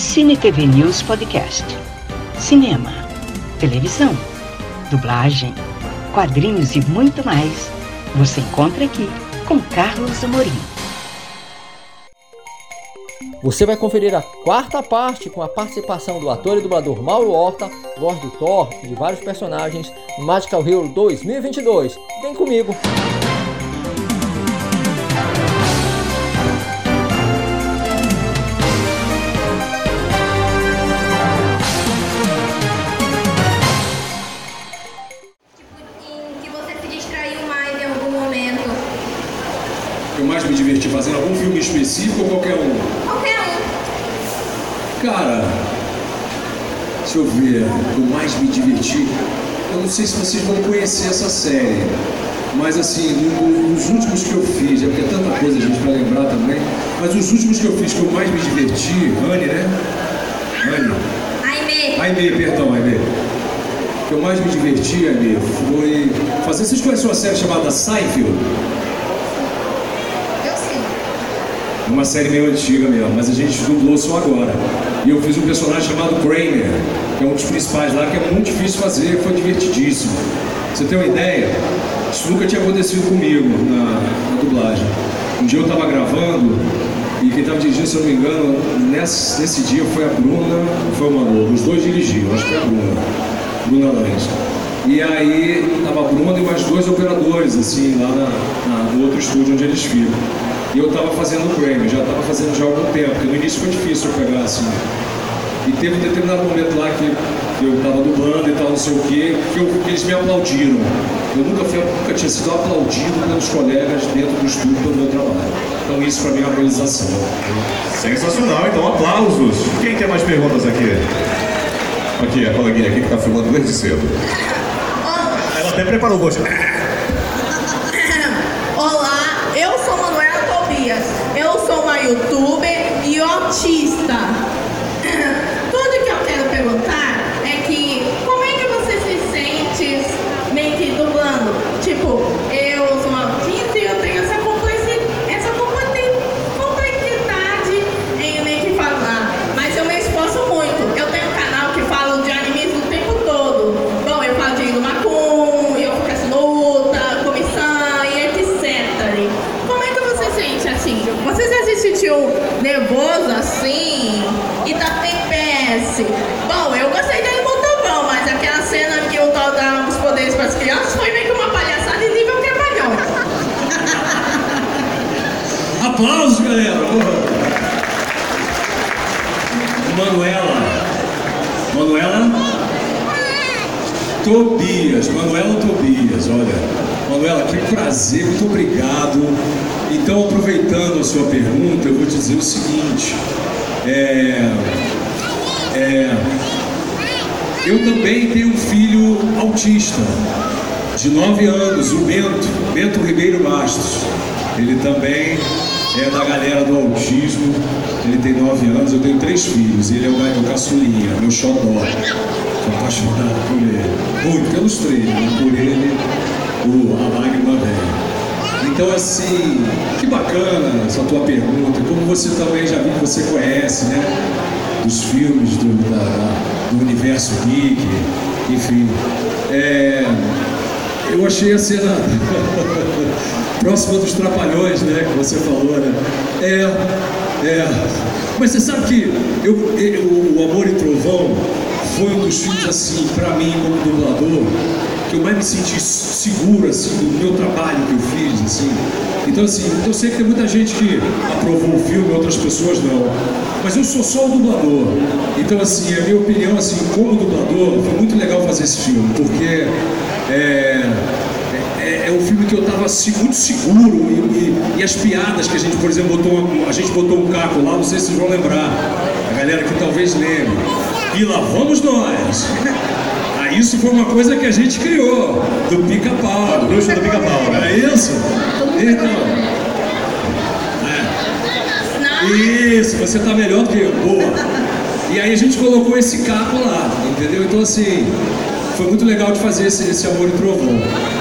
Cine TV News Podcast. Cinema, televisão, dublagem, quadrinhos e muito mais. Você encontra aqui com Carlos Amorim. Você vai conferir a quarta parte com a participação do ator e dublador Mauro Horta, voz do Thor e de vários personagens Magical Hero 2022. Vem comigo! em específico ou qualquer um? Qualquer um. Cara, deixa eu ver, o que eu mais me diverti. Eu não sei se vocês vão conhecer essa série, mas assim, no- nos últimos que eu fiz, é porque é tanta coisa a gente vai lembrar também, mas os últimos que eu fiz que eu mais me diverti, Anne, né? Anne. Aimee. Aimee, perdão, Aimee. O que eu mais me diverti, Aimee, foi fazer. Vocês conhecem uma série chamada Seinfeld? Eu sim. É uma série meio antiga mesmo, mas a gente dublou só agora. E eu fiz um personagem chamado Kramer, que é um dos principais lá, que é muito difícil fazer, foi divertidíssimo. Você tem uma ideia? Isso nunca tinha acontecido comigo na, na dublagem. Um dia eu estava gravando e quem estava dirigindo, se eu não me engano, nesse, nesse dia foi a Bruna, foi o Manolo, os dois dirigiam, acho que foi a Bruna, Bruna Lange. E aí tava a Bruna e mais dois operadores, assim, lá na, na- no outro estúdio onde eles ficam. E eu estava fazendo o Kramer, já estava fazendo já há algum tempo, porque no início foi difícil eu pegar assim. E teve um determinado momento lá que, eu estava dublando e tal, não sei o quê, que, eu- que eles me aplaudiram. Eu nunca, fui, nunca tinha sido aplaudido pelos colegas dentro do estúdio pelo meu trabalho. Então isso para mim é uma realização. Sensacional, então aplausos. Quem tem mais perguntas aqui? Aqui, a coleguinha aqui que tá filmando desde cedo. Ela até preparou o gosto. Olá, eu sou Manuela Tobias. Eu sou uma youtuber e autista. Tudo que eu quero perguntar é que como é que você se sente meio que dublando? Tipo, eu sou uma autista e eu tenho essa complexi- essa complexi- complexidade em meio que falar. Mas eu me esforço muito. Eu tenho um canal que fala de animes o tempo todo. Bom, eu falo de Inumakun, eu faço luta, comissão e etc. Como é que você sente assim? Você já se sentiu nervoso assim? E tá TPS? Bom, eu gostei dele muito bom, mas aquela cena que o tal dá os poderes para as crianças foi meio que uma palhaçada em nível trapalhão. Aplausos, galera! Manuela. Manuela? Tobias, Manuela Tobias, olha. Manuela, que prazer, muito obrigado. Então, aproveitando a sua pergunta, eu vou dizer o seguinte. É, é, eu também tenho um filho autista, de 9 anos, o Bento, Bento Ribeiro Bastos. Ele também é da galera do autismo, ele tem 9 anos, eu tenho três filhos, ele é o meu caçulinha, meu xodó. Sou apaixonado por ele. Muito pelos três, né? por ele, o, a lágrima vem. Então, assim, que bacana essa tua pergunta. Como você também já vi que você conhece, né? Dos filmes do, da- do universo geek, enfim. É, eu achei a cena próxima dos Trapalhões, né? Que você falou, né? É, é. Mas você sabe que eu, eu- o Amor e Trovão foi um dos filmes, assim, pra mim, como dublador, que eu mais me senti seguro, assim, do meu trabalho que eu fiz, assim. Então, assim, eu sei que tem muita gente que aprovou o filme, outras pessoas não. Mas eu sou só o dublador. Então, assim, a minha opinião, assim, como dublador, foi muito legal fazer esse filme, porque é, é, é um filme que eu estava muito seguro e, e- e as piadas que a gente, por exemplo, botou, uma- a gente botou um caco lá, não sei se vocês vão lembrar, a galera que talvez lembre. E lá vamos nós! Ah, Isso foi uma coisa que a gente criou, do pica-pau. Do bruxo do pica-pau, né? É isso? Então. É. Isso, você tá melhor do que eu. Boa. E aí a gente colocou esse capo lá, entendeu? Então assim, foi muito legal de fazer esse, esse amor e trovão.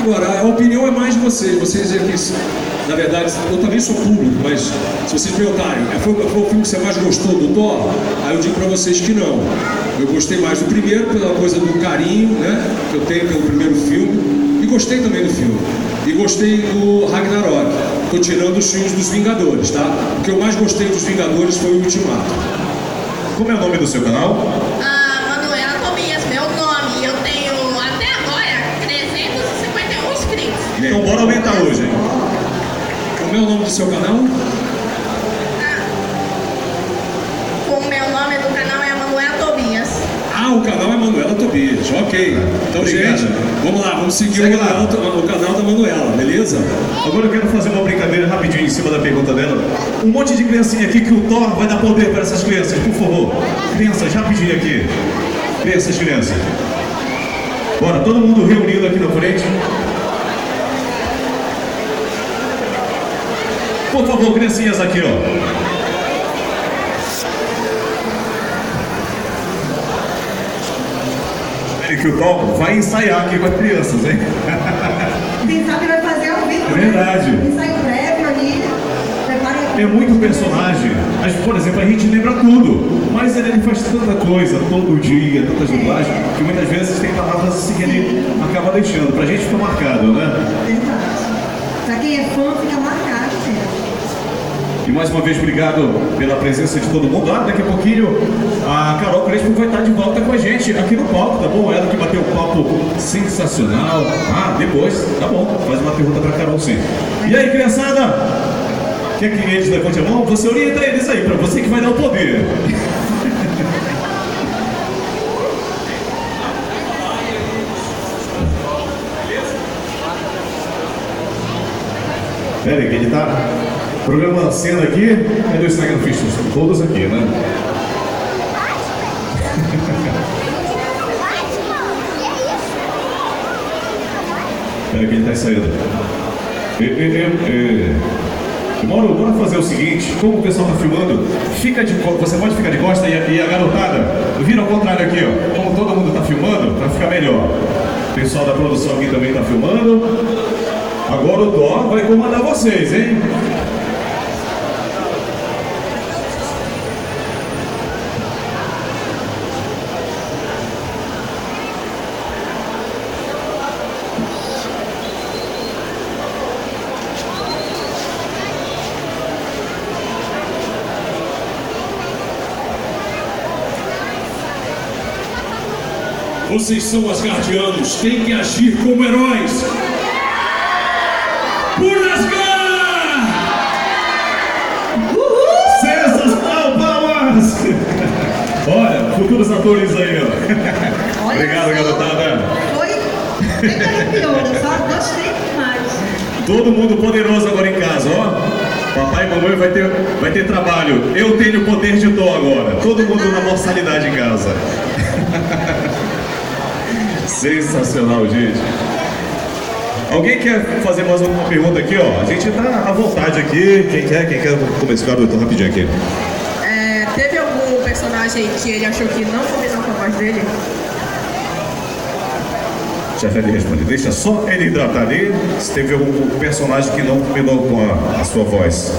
Agora, a opinião é mais de vocês. Vocês que na verdade, eu também sou público, mas se vocês perguntarem, é, foi, foi o filme que você mais gostou do Thor? Aí eu digo para vocês que não. Eu gostei mais do primeiro, pela coisa do carinho né, que eu tenho pelo primeiro filme, e gostei também do filme. E gostei do Ragnarok. Estou tirando os filmes dos Vingadores, tá? O que eu mais gostei dos Vingadores foi o Ultimato. Como é o nome do seu canal? Ah, Manuela Tobias, meu nome. Eu tenho até agora 351 inscritos. Então bora aumentar hoje, hein? Como é o nome do seu canal? O meu nome do canal é Manuela Tobias. Ah, o canal é Manuela Tobias. Ok. Então, Obrigado. gente, vamos lá, vamos seguir o, lá. canal, o canal da Manuela, beleza? Agora eu quero fazer uma brincadeira rapidinho em cima da pergunta dela. Um monte de criancinha aqui que o Thor vai dar poder para essas crianças, por favor. Crianças, rapidinho aqui. Crianças, crianças. Bora, todo mundo reunido aqui na frente. Por favor, criancinhas aqui, ó. Que o Thor vai ensaiar aqui com as crianças, hein? Quem sabe vai fazer ao vivo. É verdade. Né? Ensaio prévio ali. É muito personagem. Mas, por exemplo, a gente lembra tudo. Mas ele, faz tanta coisa todo dia, tantas dublagens, que muitas vezes tem palavras assim que ele acaba deixando. Pra gente fica marcado, né? Verdade. Pra quem é fã, fica marcado. E mais uma vez, obrigado pela presença de todo mundo. Ah, daqui a pouquinho a Carol Crespo vai estar de volta com a gente aqui no palco, tá bom? Ela que bateu um papo sensacional. Ah, depois, tá bom, faz uma pergunta pra Carol sim. E aí, criançada? Quer que eles levantem a mão? Você orienta eles aí, pra você que vai dar o poder. Pera aí, que ele tá programando cena aqui. É do Instagram estão todos aqui, né? Pera que ele tá saindo. E, e, e, Mauro, bora fazer o seguinte, como o pessoal tá filmando, fica de você pode ficar de costa e a, e a garotada vira ao contrário aqui, ó. Como todo mundo tá filmando, pra ficar melhor. O pessoal da produção aqui também tá filmando. Agora o Thor vai comandar vocês, hein? Vocês são asgardianos, têm que agir como heróis. Por Asgard! Sensacional, palmas! Olha, futuros atores aí, ó. Olha Obrigado, garotada. Foi bem arrepiou, só gostei demais. Todo mundo poderoso agora em casa, ó. Papai e mamãe vai ter, vai ter trabalho. Eu tenho o poder de Thor agora. Todo mundo na morsalidade em casa. Sensacional, gente. Alguém quer fazer mais alguma pergunta aqui, ó? A gente tá à vontade aqui. Quem quer? Quem quer começar? Garoto, rapidinho aqui. É, teve algum personagem que ele achou que não combinou com a voz dele? Já já ele responde. Deixa só ele hidratar ali. Se teve algum personagem que não combinou com a, a sua voz.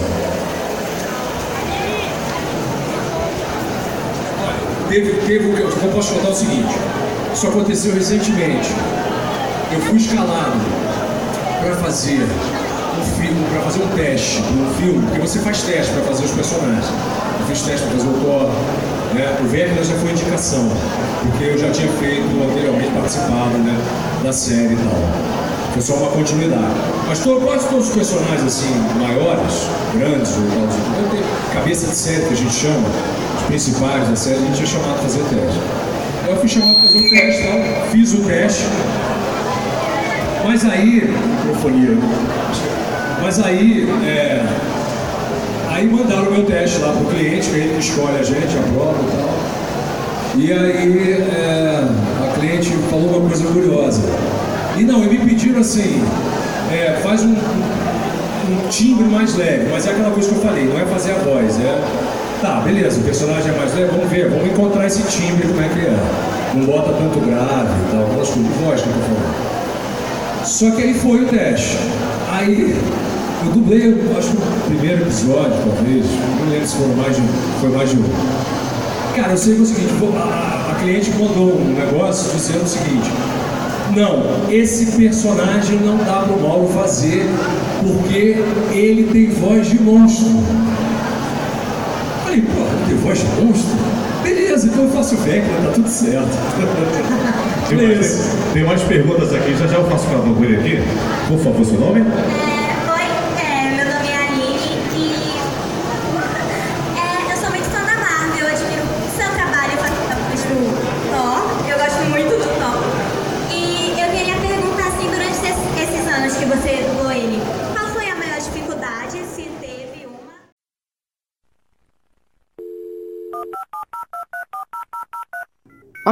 Teve, teve o que eu eu posso contar o seguinte. Isso aconteceu recentemente. Eu fui escalado para fazer um filme, para fazer um teste de um filme, porque você faz teste para fazer os personagens. Eu fiz teste para fazer o Thor, né? O Wagner já foi indicação, porque eu já tinha feito anteriormente participado né, da série e tal. Foi só uma continuidade. Mas quase todos os personagens assim, maiores, grandes, ou tal, cabeça de série que a gente chama, os principais da série, a gente é chamado para fazer teste. Eu fui chamado tal, fiz o teste, mas aí, microfonia, mas aí, é, aí mandaram o meu teste lá pro cliente, que ele escolhe a gente, aprova e tal. E aí é, a cliente falou uma coisa curiosa. E não, e me pediram assim, é, faz um, um timbre mais leve, mas é aquela coisa que eu falei, não é fazer a voz, é. Tá, beleza, o personagem é mais leve, vamos ver, vamos encontrar esse timbre como é que é. Não bota tanto grave e tal, aquelas coisas de voz que eu. Só que aí foi o teste. Aí Eu dublei, acho que o primeiro episódio, talvez. Não lembro se foram mais de, foi mais de um. Cara, eu sei é o seguinte, a, a cliente mandou um negócio dizendo o seguinte. Não, esse personagem não dá pro Mauro fazer porque ele tem voz de monstro. Voz monstro? Beleza, então eu faço Vecna, tá tudo certo. Tem mais, tem mais perguntas aqui, já já eu faço para ele aqui. Por favor, seu nome? É, oi, é, meu nome é Aline e é, eu sou muito fã da Marvel, eu admiro o seu trabalho, eu faço papéis do Thor, eu gosto muito do Thor. E eu queria perguntar assim, durante esses, esses anos que você dublou ele, qual foi a maior dificuldade, se teve uma?